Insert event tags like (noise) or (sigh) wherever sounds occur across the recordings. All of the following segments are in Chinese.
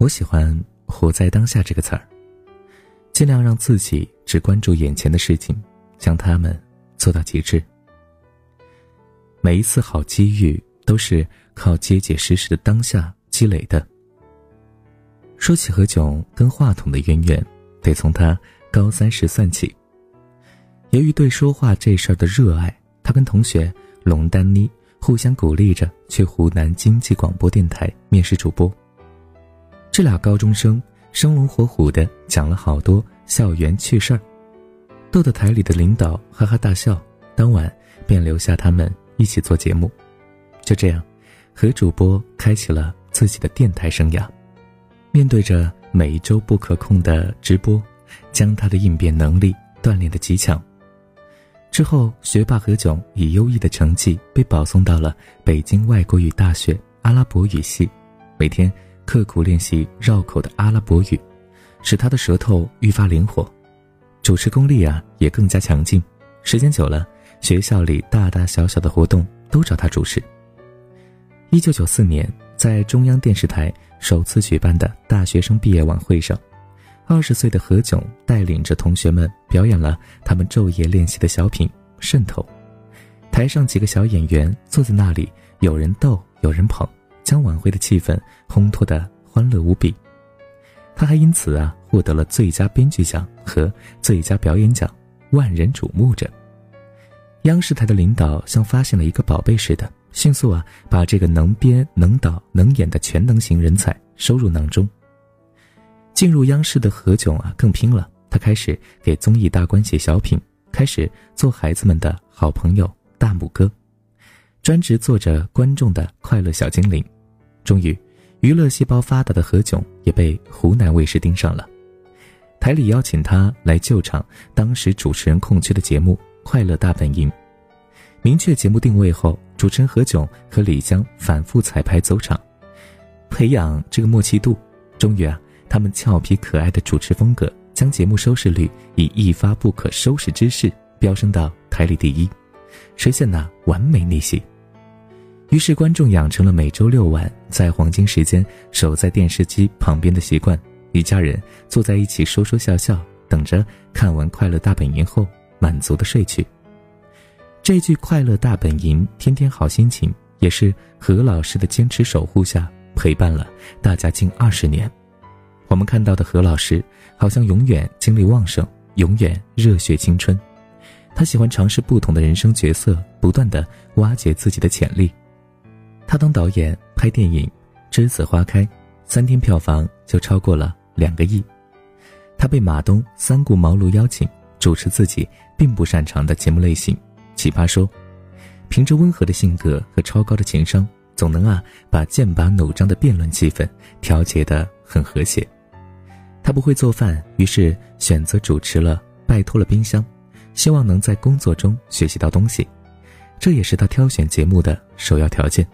我喜欢“活在当下”这个词儿，尽量让自己只关注眼前的事情，将他们做到极致。每一次好机遇都是靠结结实实的当下积累的。说起何炅跟话筒的渊源，得从他高三时算起。由于对说话这事儿的热爱，他跟同学龙丹妮互相鼓励着去湖南经济广播电台面试主播。这俩高中生生龙活虎的讲了好多校园趣事儿，逗得台里的领导哈哈大笑。当晚便留下他们一起做节目。就这样，何主播开启了自己的电台生涯。面对着每一周不可控的直播，将他的应变能力锻炼得极强。之后，学霸何炅以优异的成绩被保送到了北京外国语大学阿拉伯语系，每天。刻苦练习绕口的阿拉伯语，使他的舌头愈发灵活，主持功力啊也更加强劲。时间久了，学校里大大小小的活动都找他主持。一九九四年，在中央电视台首次举办的大学生毕业晚会上，二十岁的何炅带领着同学们表演了他们昼夜练习的小品《渗透》。台上几个小演员坐在那里，有人逗，有人捧。将晚会的气氛烘托得欢乐无比，他还因此啊获得了最佳编剧奖和最佳表演奖，万人瞩目着。央视台的领导像发现了一个宝贝似的，迅速啊把这个能编能导能演的全能型人才收入囊中。进入央视的何炅啊更拼了，他开始给综艺大观写小品，开始做孩子们的好朋友大拇哥，专职做着观众的快乐小精灵。终于，娱乐细胞发达的何炅也被湖南卫视盯上了，台里邀请他来救场当时主持人空缺的节目《快乐大本营》。明确节目定位后，主持人何炅和李湘反复彩排走场，培养这个默契度。终于啊，他们俏皮可爱的主持风格将节目收视率以一发不可收拾之势飙升到台里第一，实现了完美逆袭。于是，观众养成了每周六晚在黄金时间守在电视机旁边的习惯，一家人坐在一起说说笑笑，等着看完《快乐大本营》后满足的睡去。这句“快乐大本营，天天好心情”也是何老师的坚持守护下陪伴了大家近二十年。我们看到的何老师，好像永远精力旺盛，永远热血青春。他喜欢尝试不同的人生角色，不断的挖掘自己的潜力。他当导演拍电影《栀子花开》，三天票房就超过了两个亿。他被马东三顾茅庐邀请主持自己并不擅长的节目类型《奇葩说》，凭着温和的性格和超高的情商，总能啊把剑拔弩张的辩论气氛调节得很和谐。他不会做饭，于是选择主持了，拜托了冰箱，希望能在工作中学习到东西，这也是他挑选节目的首要条件。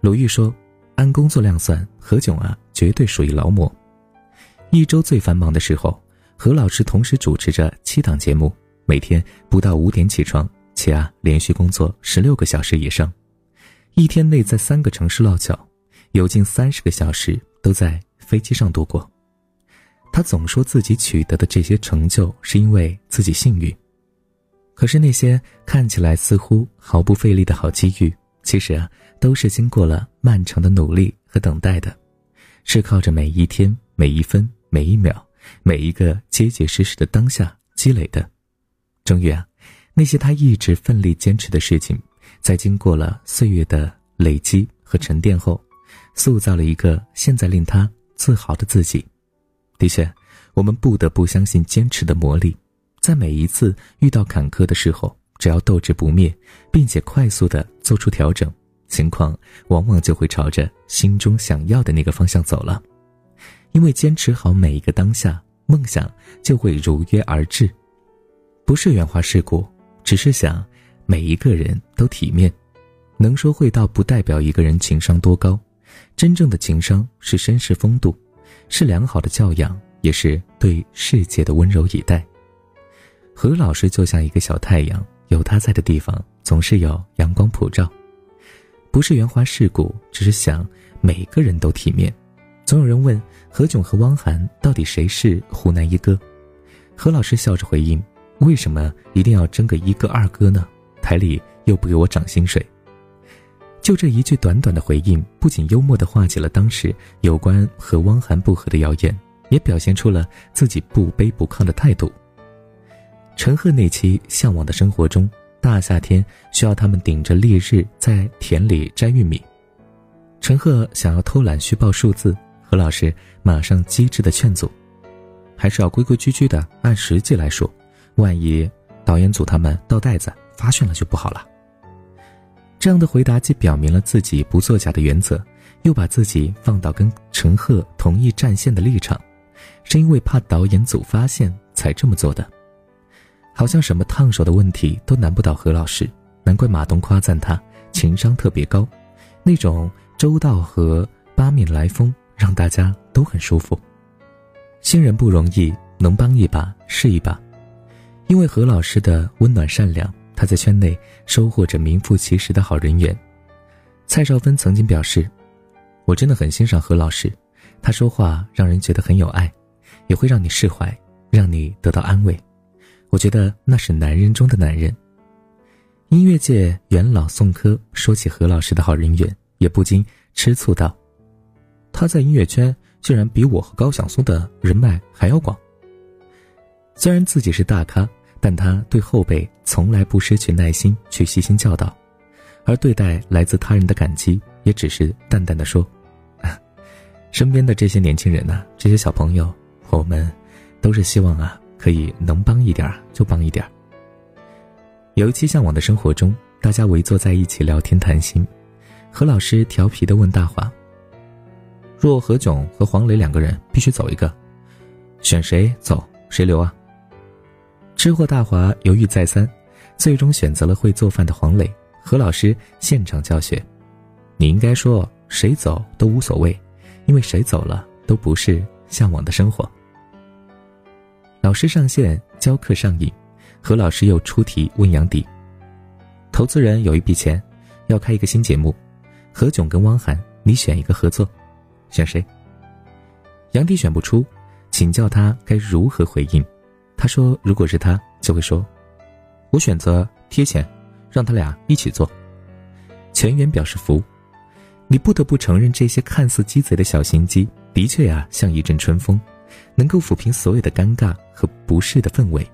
鲁豫说：“按工作量算，何炅啊，绝对属于劳模。一周最繁忙的时候，何老师同时主持着七档节目，每天不到五点起床，且啊，连续工作十六个小时以上，一天内在三个城市落脚，有近三十个小时都在飞机上度过。他总说自己取得的这些成就是因为自己幸运，可是那些看起来似乎毫不费力的好机遇，其实啊。”都是经过了漫长的努力和等待的，是靠着每一天、每一分、每一秒、每一个结结实实的当下积累的。终于啊，那些他一直奋力坚持的事情，在经过了岁月的累积和沉淀后，塑造了一个现在令他自豪的自己。的确，我们不得不相信坚持的魔力，在每一次遇到坎坷的时候，只要斗志不灭，并且快速的做出调整。情况往往就会朝着心中想要的那个方向走了，因为坚持好每一个当下，梦想就会如约而至。不是圆滑世故，只是想每一个人都体面。能说会道不代表一个人情商多高，真正的情商是绅士风度，是良好的教养，也是对世界的温柔以待。何老师就像一个小太阳，有他在的地方总是有阳光普照。不是圆滑世故，只是想每个人都体面。总有人问何炅和汪涵到底谁是湖南一哥？何老师笑着回应：“为什么一定要争个一哥二哥呢？台里又不给我涨薪水。”就这一句短短的回应，不仅幽默地化解了当时有关和汪涵不和的谣言，也表现出了自己不卑不亢的态度。陈赫那期《向往的生活》中，大夏天需要他们顶着烈日在田里摘玉米，陈赫想要偷懒虚报数字。何老师马上机智的劝阻：“还是要规规矩矩的按实际来说，万一导演组他们倒袋子发现了就不好了。”这样的回答既表明了自己不作假的原则，又把自己放到跟陈赫同一战线的立场，是因为怕导演组发现才这么做的。好像什么烫手的问题都难不倒何老师，难怪马东夸赞他情商特别高，那种周到和八面来风。让大家都很舒服。新人不容易，能帮一把是一把。因为何老师的温暖善良，他在圈内收获着名副其实的好人缘。蔡少芬曾经表示：“我真的很欣赏何老师，他说话让人觉得很有爱，也会让你释怀，让你得到安慰。我觉得那是男人中的男人。”音乐界元老宋柯说起何老师的好人缘，也不禁吃醋道。他在音乐圈竟然比我和高晓松的人脉还要广。虽然自己是大咖，但他对后辈从来不失去耐心去细心教导，而对待来自他人的感激，也只是淡淡的说：“ (laughs) 身边的这些年轻人呐，这些小朋友，我们都是希望啊，可以能帮一点就帮一点。”有一期《向往的生活》中，大家围坐在一起聊天谈心，何老师调皮的问大华。若何炅和黄磊两个人必须走一个，选谁走谁留啊？吃货大华犹豫再三，最终选择了会做饭的黄磊。何老师现场教学：“你应该说谁走都无所谓，因为谁走了都不是向往的生活。”老师上线教课上瘾，何老师又出题问杨迪：“投资人有一笔钱，要开一个新节目，何炅跟汪涵，你选一个合作。”选谁？杨迪选不出，请教他该如何回应。他说：“如果是他，就会说，我选择贴钱，让他俩一起做。”全员表示服。你不得不承认，这些看似鸡贼的小心机，的确呀，像一阵春风，能够抚平所有的尴尬和不适的氛围。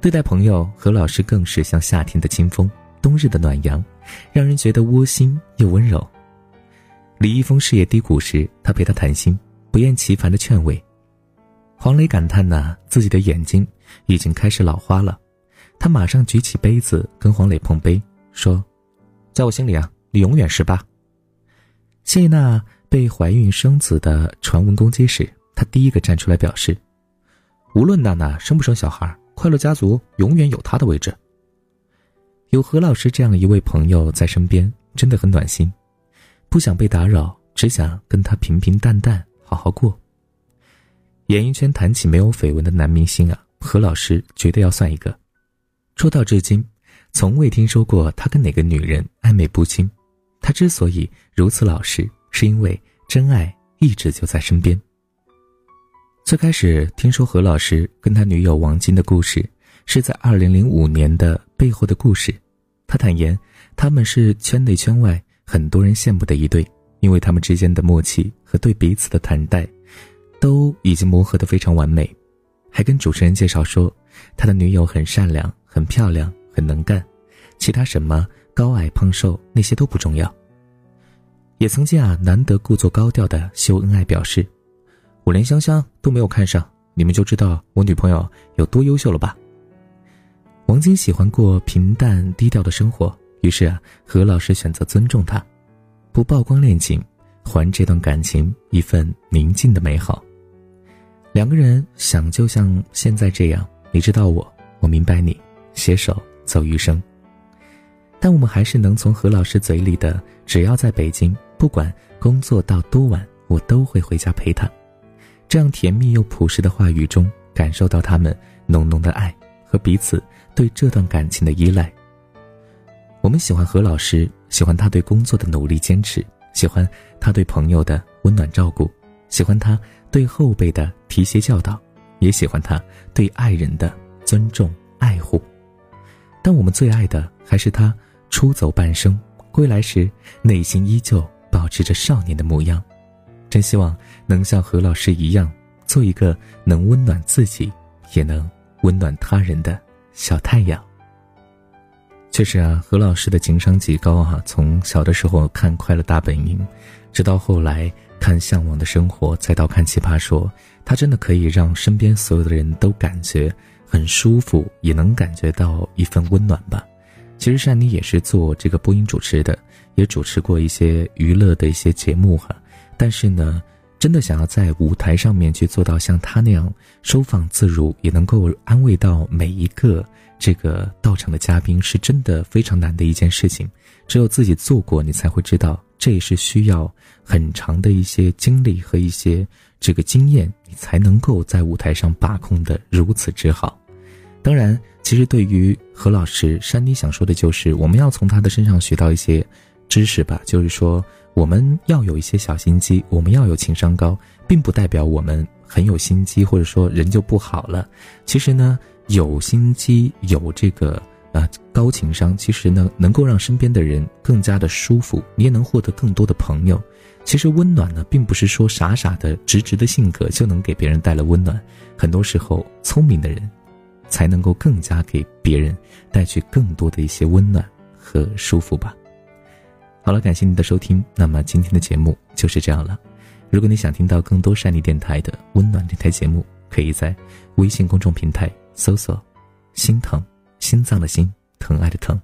对待朋友，何老师更是像夏天的清风，冬日的暖阳，让人觉得窝心又温柔。李易峰事业低谷时，他陪他谈心，不厌其烦的劝慰。黄磊感叹呐，自己的眼睛已经开始老花了。他马上举起杯子跟黄磊碰杯，说：“在我心里啊，你永远是爸。”谢娜被怀孕生子的传闻攻击时，他第一个站出来表示：“无论娜娜生不生小孩，快乐家族永远有她的位置。”有何老师这样一位朋友在身边，真的很暖心。不想被打扰，只想跟他平平淡淡好好过。演艺圈谈起没有绯闻的男明星啊，何老师绝对要算一个。出道至今，从未听说过他跟哪个女人暧昧不清。他之所以如此老实，是因为真爱一直就在身边。最开始听说何老师跟他女友王晶的故事，是在二零零五年的背后的故事。他坦言，他们是圈内圈外。很多人羡慕的一对，因为他们之间的默契和对彼此的坦待，都已经磨合得非常完美。还跟主持人介绍说，他的女友很善良、很漂亮、很能干，其他什么高矮胖瘦那些都不重要。也曾经啊，难得故作高调的秀恩爱，表示我连香香都没有看上，你们就知道我女朋友有多优秀了吧。王晶喜欢过平淡低调的生活。于是啊，何老师选择尊重他，不曝光恋情，还这段感情一份宁静的美好。两个人想就像现在这样，你知道我，我明白你，携手走余生。但我们还是能从何老师嘴里的“只要在北京，不管工作到多晚，我都会回家陪他”，这样甜蜜又朴实的话语中，感受到他们浓浓的爱和彼此对这段感情的依赖。我们喜欢何老师，喜欢他对工作的努力坚持，喜欢他对朋友的温暖照顾，喜欢他对后辈的提携教导，也喜欢他对爱人的尊重爱护。但我们最爱的还是他。出走半生，归来时内心依旧保持着少年的模样。真希望能像何老师一样，做一个能温暖自己，也能温暖他人的小太阳。确实啊，何老师的情商极高啊！从小的时候看《快乐大本营》，直到后来看《向往的生活》，再到看《奇葩说》，他真的可以让身边所有的人都感觉很舒服，也能感觉到一份温暖吧。其实珊妮也是做这个播音主持的，也主持过一些娱乐的一些节目哈。但是呢，真的想要在舞台上面去做到像他那样收放自如，也能够安慰到每一个这个到场的嘉宾，是真的非常难的一件事情。只有自己做过，你才会知道，这也是需要很长的一些经历和一些这个经验，你才能够在舞台上把控的如此之好。当然。其实，对于何老师，珊妮想说的就是，我们要从他的身上学到一些知识吧。就是说，我们要有一些小心机，我们要有情商高，并不代表我们很有心机，或者说人就不好了。其实呢，有心机，有这个呃高情商，其实呢，能够让身边的人更加的舒服，你也能获得更多的朋友。其实温暖呢，并不是说傻傻的、直直的性格就能给别人带来温暖，很多时候，聪明的人。才能够更加给别人带去更多的一些温暖和舒服吧。好了，感谢您的收听，那么今天的节目就是这样了。如果你想听到更多善妮电台的温暖电台节目，可以在微信公众平台搜索“心疼心脏的心疼爱的疼”，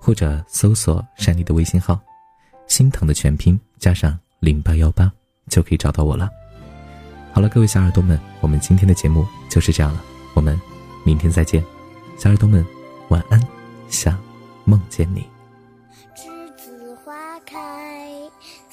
或者搜索善妮的微信号“心疼”的全拼加上零八幺八，就可以找到我了。好了，各位小耳朵们，我们今天的节目就是这样了，我们。明天再见，小耳朵们，晚安，想梦见你。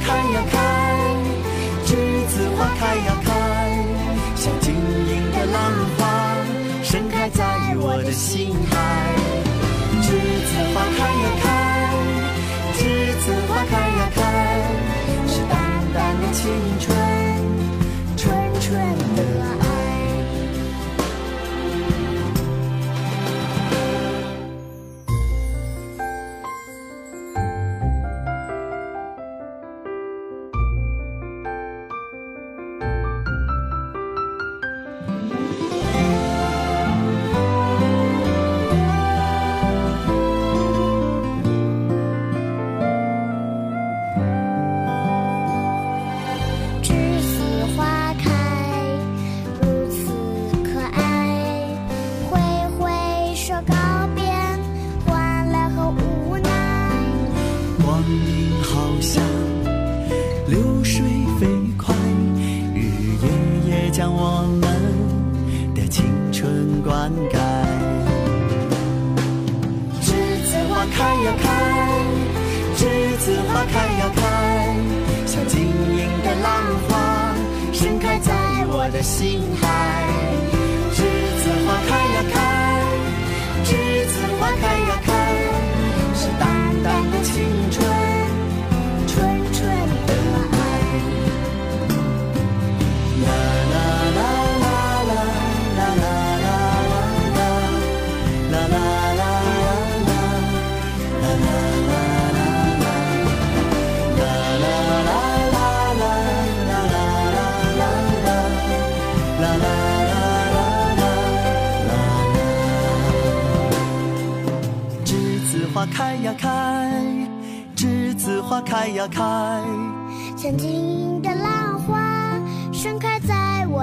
开呀开，栀子花开呀开，像晶莹的浪花，盛开在我的心海。流水飞快，日日夜夜将我们的青春灌溉。栀子花开呀开，栀子花开呀开，像晶莹的浪花盛开在我的心海。栀子花开呀开，栀子花开呀开。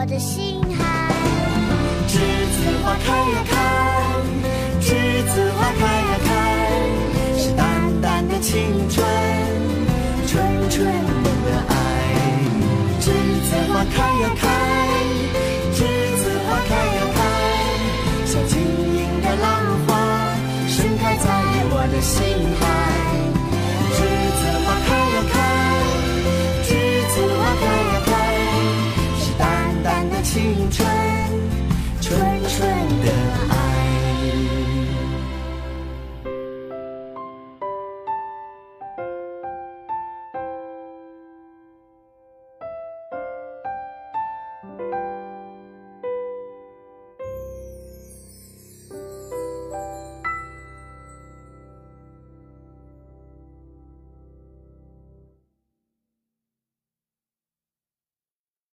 的心海。栀子花开呀开，栀子花开呀开，是淡淡的青春，纯纯的爱。栀子花开呀开，栀子花开呀开，像晶莹的浪花盛开在我的心海。